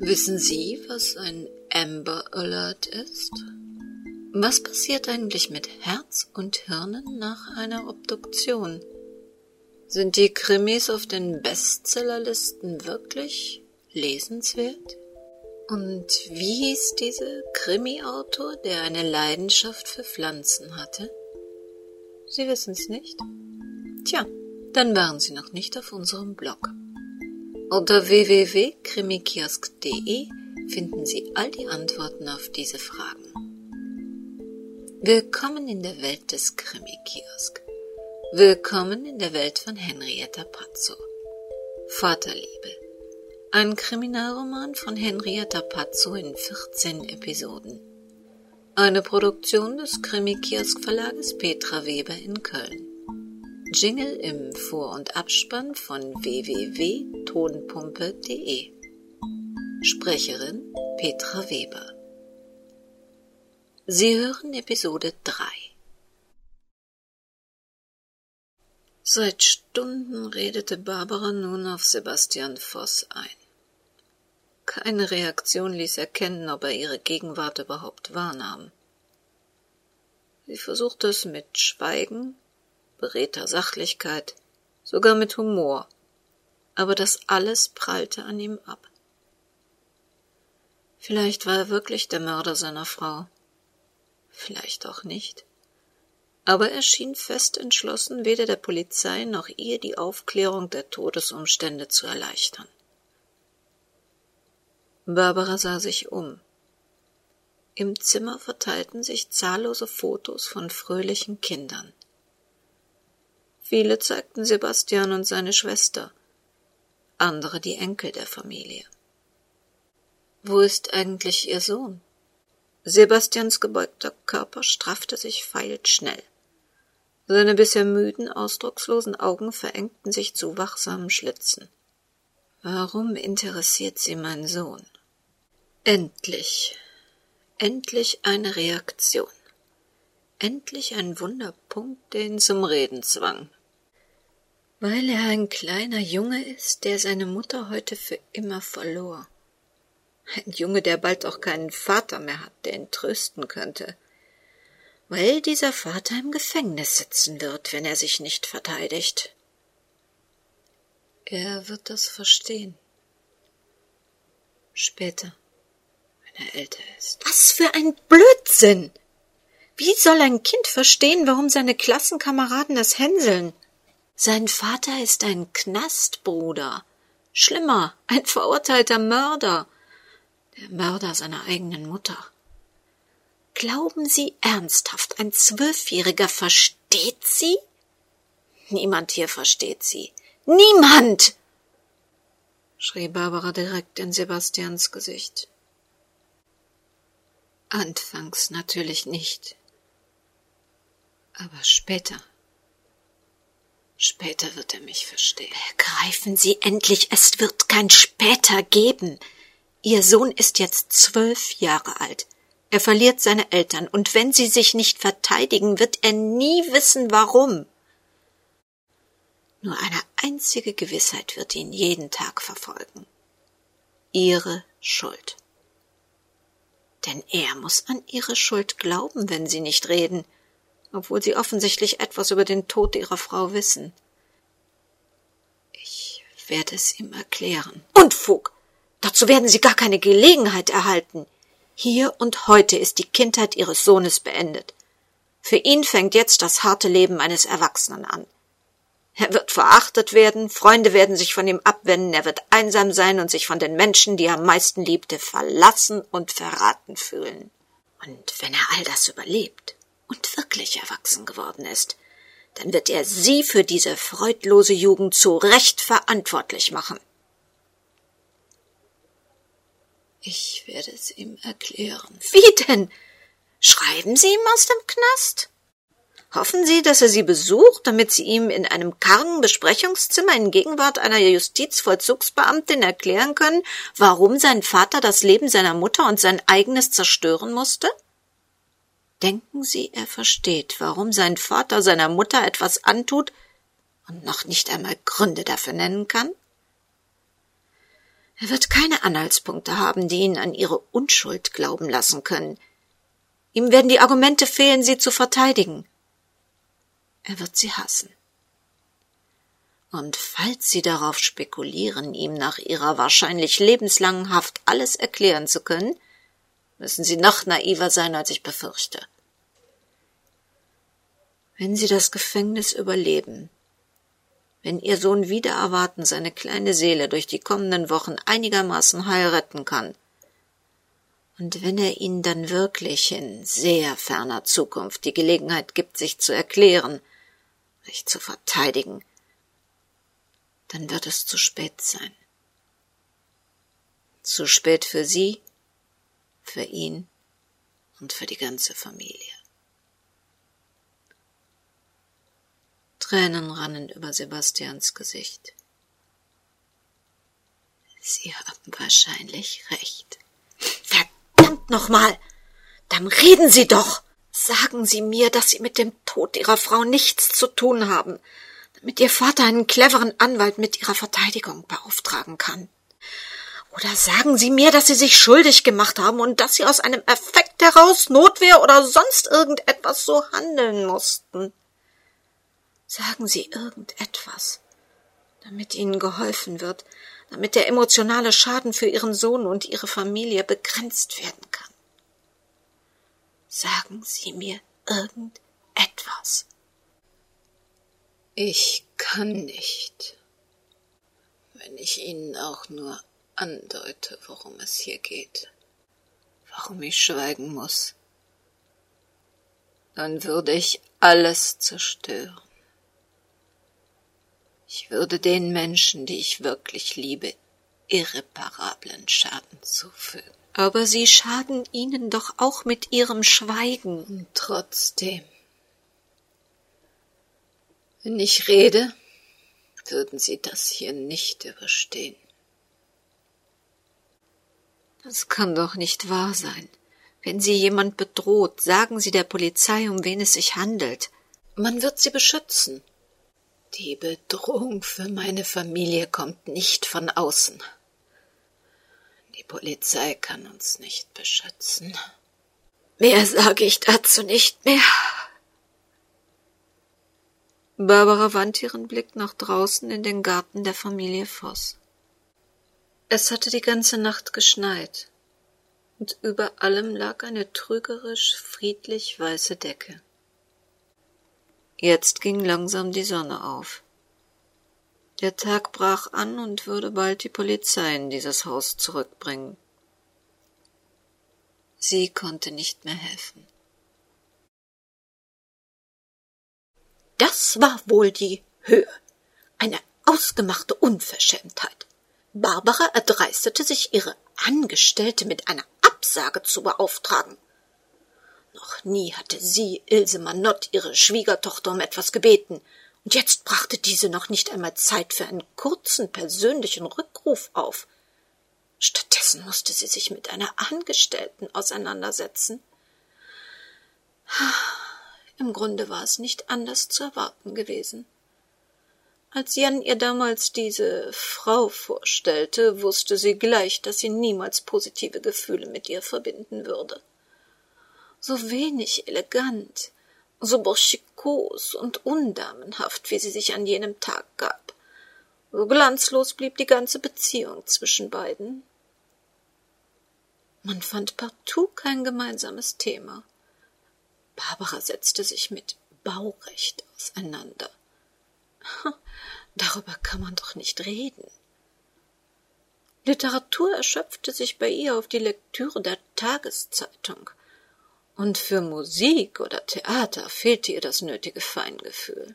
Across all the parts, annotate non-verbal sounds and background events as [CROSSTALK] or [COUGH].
Wissen Sie, was ein Amber Alert ist? Was passiert eigentlich mit Herz und Hirnen nach einer Obduktion? Sind die Krimis auf den Bestsellerlisten wirklich lesenswert? Und wie hieß dieser Krimi-Autor, der eine Leidenschaft für Pflanzen hatte? Sie wissen's nicht? Tja, dann waren Sie noch nicht auf unserem Blog. Unter www.krimikiosk.de finden Sie all die Antworten auf diese Fragen. Willkommen in der Welt des Krimikiosk. Willkommen in der Welt von Henrietta Pazzo. Vaterliebe. Ein Kriminalroman von Henrietta Pazzo in 14 Episoden. Eine Produktion des Krimikiosk Verlages Petra Weber in Köln. Jingle im Vor- und Abspann von www.tonpumpe.de. Sprecherin Petra Weber. Sie hören Episode 3. Seit Stunden redete Barbara nun auf Sebastian Voss ein. Keine Reaktion ließ erkennen, ob er ihre Gegenwart überhaupt wahrnahm. Sie versuchte es mit Schweigen, beredter Sachlichkeit, sogar mit Humor, aber das alles prallte an ihm ab. Vielleicht war er wirklich der Mörder seiner Frau, vielleicht auch nicht. Aber er schien fest entschlossen, weder der Polizei noch ihr die Aufklärung der Todesumstände zu erleichtern. Barbara sah sich um. Im Zimmer verteilten sich zahllose Fotos von fröhlichen Kindern. Viele zeigten Sebastian und seine Schwester, andere die Enkel der Familie. Wo ist eigentlich ihr Sohn? Sebastians gebeugter Körper straffte sich feilschnell. Seine bisher müden, ausdruckslosen Augen verengten sich zu wachsamen Schlitzen. Warum interessiert sie mein Sohn? Endlich, endlich eine Reaktion. Endlich ein Wunderpunkt, der ihn zum Reden zwang weil er ein kleiner Junge ist, der seine Mutter heute für immer verlor. Ein Junge, der bald auch keinen Vater mehr hat, der ihn trösten könnte. Weil dieser Vater im Gefängnis sitzen wird, wenn er sich nicht verteidigt. Er wird das verstehen. Später, wenn er älter ist. Was für ein Blödsinn! Wie soll ein Kind verstehen, warum seine Klassenkameraden das hänseln? Sein Vater ist ein Knastbruder. Schlimmer, ein verurteilter Mörder. Der Mörder seiner eigenen Mutter. Glauben Sie ernsthaft, ein Zwölfjähriger versteht Sie? Niemand hier versteht Sie. Niemand! schrie Barbara direkt in Sebastians Gesicht. Anfangs natürlich nicht. Aber später. Später wird er mich verstehen. Begreifen Sie endlich, es wird kein später geben. Ihr Sohn ist jetzt zwölf Jahre alt. Er verliert seine Eltern, und wenn sie sich nicht verteidigen, wird er nie wissen, warum. Nur eine einzige Gewissheit wird ihn jeden Tag verfolgen. Ihre Schuld. Denn er muss an ihre Schuld glauben, wenn sie nicht reden obwohl sie offensichtlich etwas über den Tod ihrer Frau wissen. Ich werde es ihm erklären. Unfug! Dazu werden Sie gar keine Gelegenheit erhalten. Hier und heute ist die Kindheit Ihres Sohnes beendet. Für ihn fängt jetzt das harte Leben eines Erwachsenen an. Er wird verachtet werden, Freunde werden sich von ihm abwenden, er wird einsam sein und sich von den Menschen, die er am meisten liebte, verlassen und verraten fühlen. Und wenn er all das überlebt, und wirklich erwachsen geworden ist, dann wird er sie für diese freudlose Jugend zu Recht verantwortlich machen. Ich werde es ihm erklären. Wie denn? Schreiben Sie ihm aus dem Knast? Hoffen Sie, dass er Sie besucht, damit Sie ihm in einem kargen Besprechungszimmer in Gegenwart einer Justizvollzugsbeamtin erklären können, warum sein Vater das Leben seiner Mutter und sein eigenes zerstören musste? Denken Sie, er versteht, warum sein Vater seiner Mutter etwas antut und noch nicht einmal Gründe dafür nennen kann? Er wird keine Anhaltspunkte haben, die ihn an ihre Unschuld glauben lassen können. Ihm werden die Argumente fehlen, sie zu verteidigen. Er wird sie hassen. Und falls Sie darauf spekulieren, ihm nach Ihrer wahrscheinlich lebenslangen Haft alles erklären zu können, müssen Sie noch naiver sein, als ich befürchte. Wenn Sie das Gefängnis überleben, wenn Ihr Sohn wieder erwarten seine kleine Seele durch die kommenden Wochen einigermaßen heil retten kann, und wenn er Ihnen dann wirklich in sehr ferner Zukunft die Gelegenheit gibt, sich zu erklären, sich zu verteidigen, dann wird es zu spät sein. Zu spät für Sie, für ihn und für die ganze Familie. Tränen rannen über Sebastians Gesicht. Sie haben wahrscheinlich recht. Verdammt nochmal! Dann reden Sie doch! Sagen Sie mir, dass Sie mit dem Tod Ihrer Frau nichts zu tun haben, damit Ihr Vater einen cleveren Anwalt mit Ihrer Verteidigung beauftragen kann. Oder sagen Sie mir, dass Sie sich schuldig gemacht haben und dass Sie aus einem Effekt heraus Notwehr oder sonst irgendetwas so handeln mussten. Sagen Sie irgendetwas, damit Ihnen geholfen wird, damit der emotionale Schaden für Ihren Sohn und Ihre Familie begrenzt werden kann. Sagen Sie mir irgendetwas. Ich kann nicht, wenn ich Ihnen auch nur andeute, worum es hier geht, warum ich schweigen muss, dann würde ich alles zerstören. Ich würde den Menschen, die ich wirklich liebe, irreparablen Schaden zufügen. Aber Sie schaden ihnen doch auch mit Ihrem Schweigen. Und trotzdem wenn ich rede, würden Sie das hier nicht überstehen. Das kann doch nicht wahr sein. Wenn Sie jemand bedroht, sagen Sie der Polizei, um wen es sich handelt. Man wird Sie beschützen. Die Bedrohung für meine Familie kommt nicht von außen. Die Polizei kann uns nicht beschützen. Mehr sage ich dazu nicht mehr. Barbara wandte ihren Blick nach draußen in den Garten der Familie Voss. Es hatte die ganze Nacht geschneit, und über allem lag eine trügerisch friedlich weiße Decke. Jetzt ging langsam die Sonne auf. Der Tag brach an und würde bald die Polizei in dieses Haus zurückbringen. Sie konnte nicht mehr helfen. Das war wohl die Höhe. Eine ausgemachte Unverschämtheit. Barbara erdreistete sich, ihre Angestellte mit einer Absage zu beauftragen. Noch nie hatte sie, Ilse Manott, ihre Schwiegertochter um etwas gebeten, und jetzt brachte diese noch nicht einmal Zeit für einen kurzen persönlichen Rückruf auf. Stattdessen musste sie sich mit einer Angestellten auseinandersetzen. Im Grunde war es nicht anders zu erwarten gewesen. Als Jan ihr damals diese Frau vorstellte, wusste sie gleich, dass sie niemals positive Gefühle mit ihr verbinden würde. So wenig elegant, so burschikos und undamenhaft, wie sie sich an jenem Tag gab. So glanzlos blieb die ganze Beziehung zwischen beiden. Man fand partout kein gemeinsames Thema. Barbara setzte sich mit Baurecht auseinander. [LAUGHS] Darüber kann man doch nicht reden. Literatur erschöpfte sich bei ihr auf die Lektüre der Tageszeitung, und für Musik oder Theater fehlte ihr das nötige Feingefühl.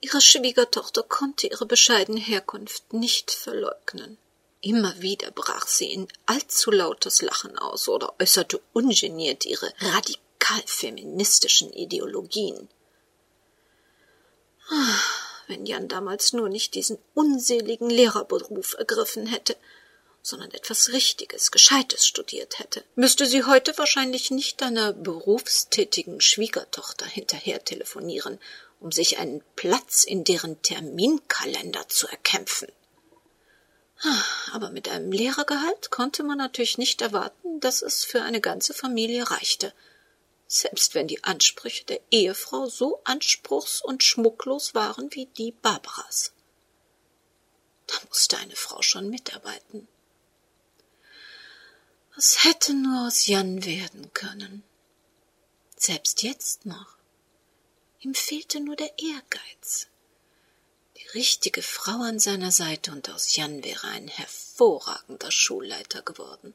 Ihre Schwiegertochter konnte ihre bescheidene Herkunft nicht verleugnen. Immer wieder brach sie in allzu lautes Lachen aus oder äußerte ungeniert ihre radikal feministischen Ideologien. Ah, wenn Jan damals nur nicht diesen unseligen Lehrerberuf ergriffen hätte, sondern etwas Richtiges, Gescheites studiert hätte, müsste sie heute wahrscheinlich nicht einer berufstätigen Schwiegertochter hinterher telefonieren, um sich einen Platz in deren Terminkalender zu erkämpfen. Aber mit einem Lehrergehalt konnte man natürlich nicht erwarten, dass es für eine ganze Familie reichte, selbst wenn die Ansprüche der Ehefrau so anspruchs- und schmucklos waren wie die Barbaras. Da musste eine Frau schon mitarbeiten. Was hätte nur aus Jan werden können? Selbst jetzt noch. Ihm fehlte nur der Ehrgeiz richtige Frau an seiner Seite und aus Jan wäre ein hervorragender Schulleiter geworden.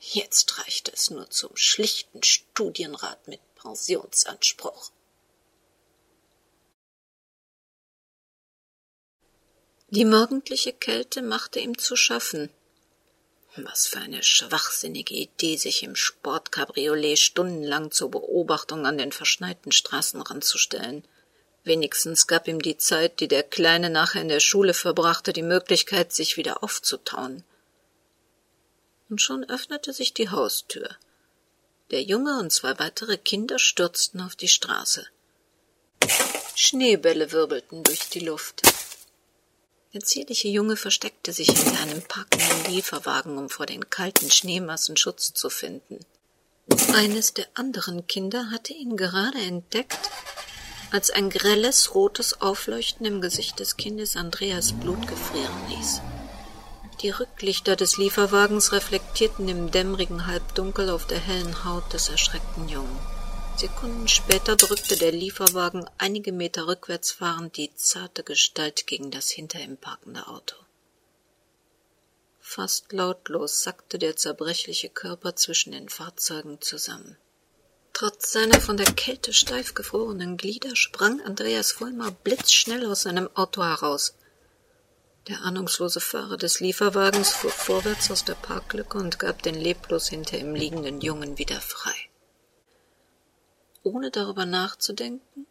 Jetzt reichte es nur zum schlichten Studienrat mit Pensionsanspruch. Die morgendliche Kälte machte ihm zu schaffen. Was für eine schwachsinnige Idee, sich im Sportcabriolet stundenlang zur Beobachtung an den verschneiten Straßenrand zu stellen. Wenigstens gab ihm die Zeit, die der Kleine nachher in der Schule verbrachte, die Möglichkeit, sich wieder aufzutauen. Und schon öffnete sich die Haustür. Der Junge und zwei weitere Kinder stürzten auf die Straße. Schneebälle wirbelten durch die Luft. Der zierliche Junge versteckte sich hinter einem parkenden Lieferwagen, um vor den kalten Schneemassen Schutz zu finden. Eines der anderen Kinder hatte ihn gerade entdeckt als ein grelles rotes Aufleuchten im Gesicht des Kindes Andreas Blut gefrieren ließ. Die Rücklichter des Lieferwagens reflektierten im dämmerigen Halbdunkel auf der hellen Haut des erschreckten Jungen. Sekunden später drückte der Lieferwagen einige Meter rückwärts fahrend die zarte Gestalt gegen das hinter ihm parkende Auto. Fast lautlos sackte der zerbrechliche Körper zwischen den Fahrzeugen zusammen. Trotz seiner von der Kälte steif gefrorenen Glieder sprang Andreas Vollmer blitzschnell aus seinem Auto heraus. Der ahnungslose Fahrer des Lieferwagens fuhr vorwärts aus der Parklücke und gab den leblos hinter ihm liegenden Jungen wieder frei. Ohne darüber nachzudenken,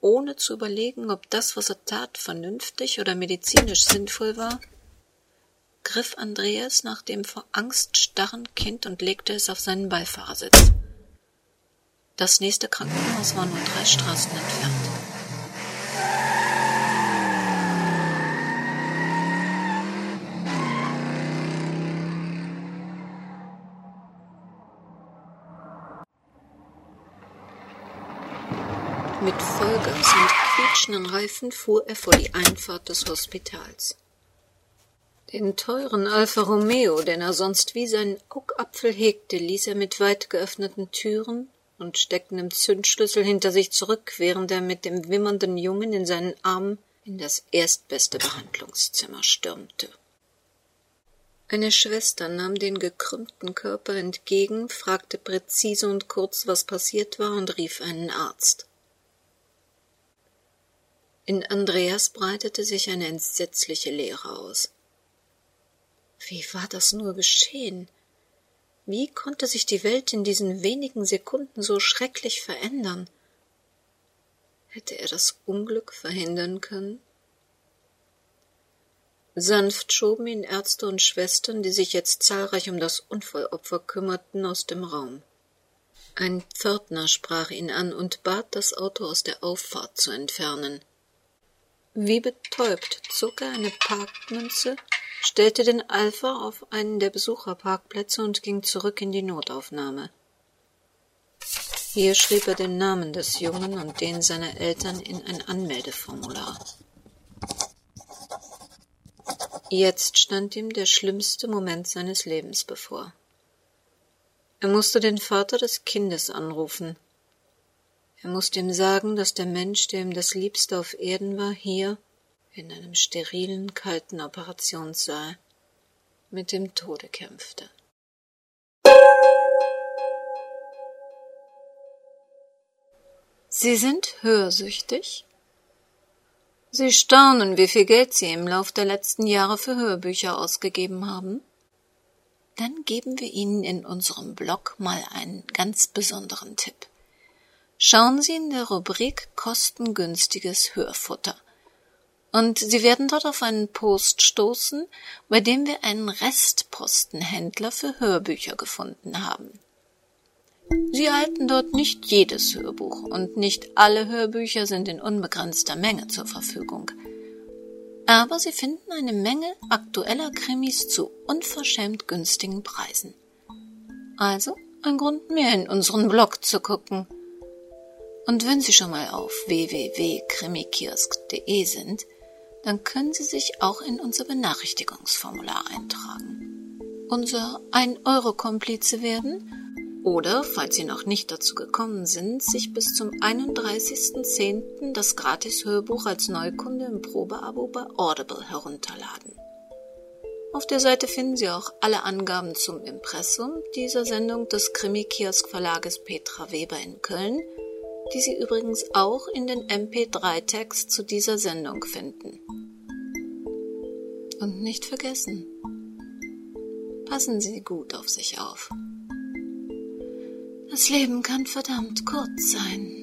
ohne zu überlegen, ob das, was er tat, vernünftig oder medizinisch sinnvoll war, griff Andreas nach dem vor Angst starren Kind und legte es auf seinen Beifahrersitz. Das nächste Krankenhaus war nur drei Straßen entfernt. Mit Vollgas und quietschenden Reifen fuhr er vor die Einfahrt des Hospitals. Den teuren Alfa Romeo, den er sonst wie seinen Augapfel hegte, ließ er mit weit geöffneten Türen und steckten im Zündschlüssel hinter sich zurück, während er mit dem wimmernden Jungen in seinen Armen in das erstbeste Behandlungszimmer stürmte. Eine Schwester nahm den gekrümmten Körper entgegen, fragte präzise und kurz, was passiert war, und rief einen Arzt. In Andreas breitete sich eine entsetzliche Leere aus. Wie war das nur geschehen? Wie konnte sich die Welt in diesen wenigen Sekunden so schrecklich verändern? Hätte er das Unglück verhindern können? Sanft schoben ihn Ärzte und Schwestern, die sich jetzt zahlreich um das Unfallopfer kümmerten, aus dem Raum. Ein Pförtner sprach ihn an und bat, das Auto aus der Auffahrt zu entfernen. Wie betäubt zog er eine Parkmünze stellte den Alpha auf einen der Besucherparkplätze und ging zurück in die Notaufnahme. Hier schrieb er den Namen des Jungen und den seiner Eltern in ein Anmeldeformular. Jetzt stand ihm der schlimmste Moment seines Lebens bevor. Er musste den Vater des Kindes anrufen. Er musste ihm sagen, dass der Mensch, der ihm das Liebste auf Erden war, hier in einem sterilen, kalten Operationssaal mit dem Tode kämpfte. Sie sind hörsüchtig? Sie staunen, wie viel Geld Sie im Lauf der letzten Jahre für Hörbücher ausgegeben haben? Dann geben wir Ihnen in unserem Blog mal einen ganz besonderen Tipp. Schauen Sie in der Rubrik Kostengünstiges Hörfutter – und Sie werden dort auf einen Post stoßen, bei dem wir einen Restpostenhändler für Hörbücher gefunden haben. Sie erhalten dort nicht jedes Hörbuch und nicht alle Hörbücher sind in unbegrenzter Menge zur Verfügung. Aber Sie finden eine Menge aktueller Krimis zu unverschämt günstigen Preisen. Also ein Grund mehr in unseren Blog zu gucken. Und wenn Sie schon mal auf www.krimikiosk.de sind, dann können Sie sich auch in unser Benachrichtigungsformular eintragen. Unser 1-Euro-Komplize werden oder, falls Sie noch nicht dazu gekommen sind, sich bis zum 31.10. das Gratis-Hörbuch als Neukunde im Probeabo bei Audible herunterladen. Auf der Seite finden Sie auch alle Angaben zum Impressum dieser Sendung des Krimi-Kiosk-Verlages Petra Weber in Köln, die Sie übrigens auch in den MP3-Text zu dieser Sendung finden. Und nicht vergessen, passen Sie gut auf sich auf. Das Leben kann verdammt kurz sein.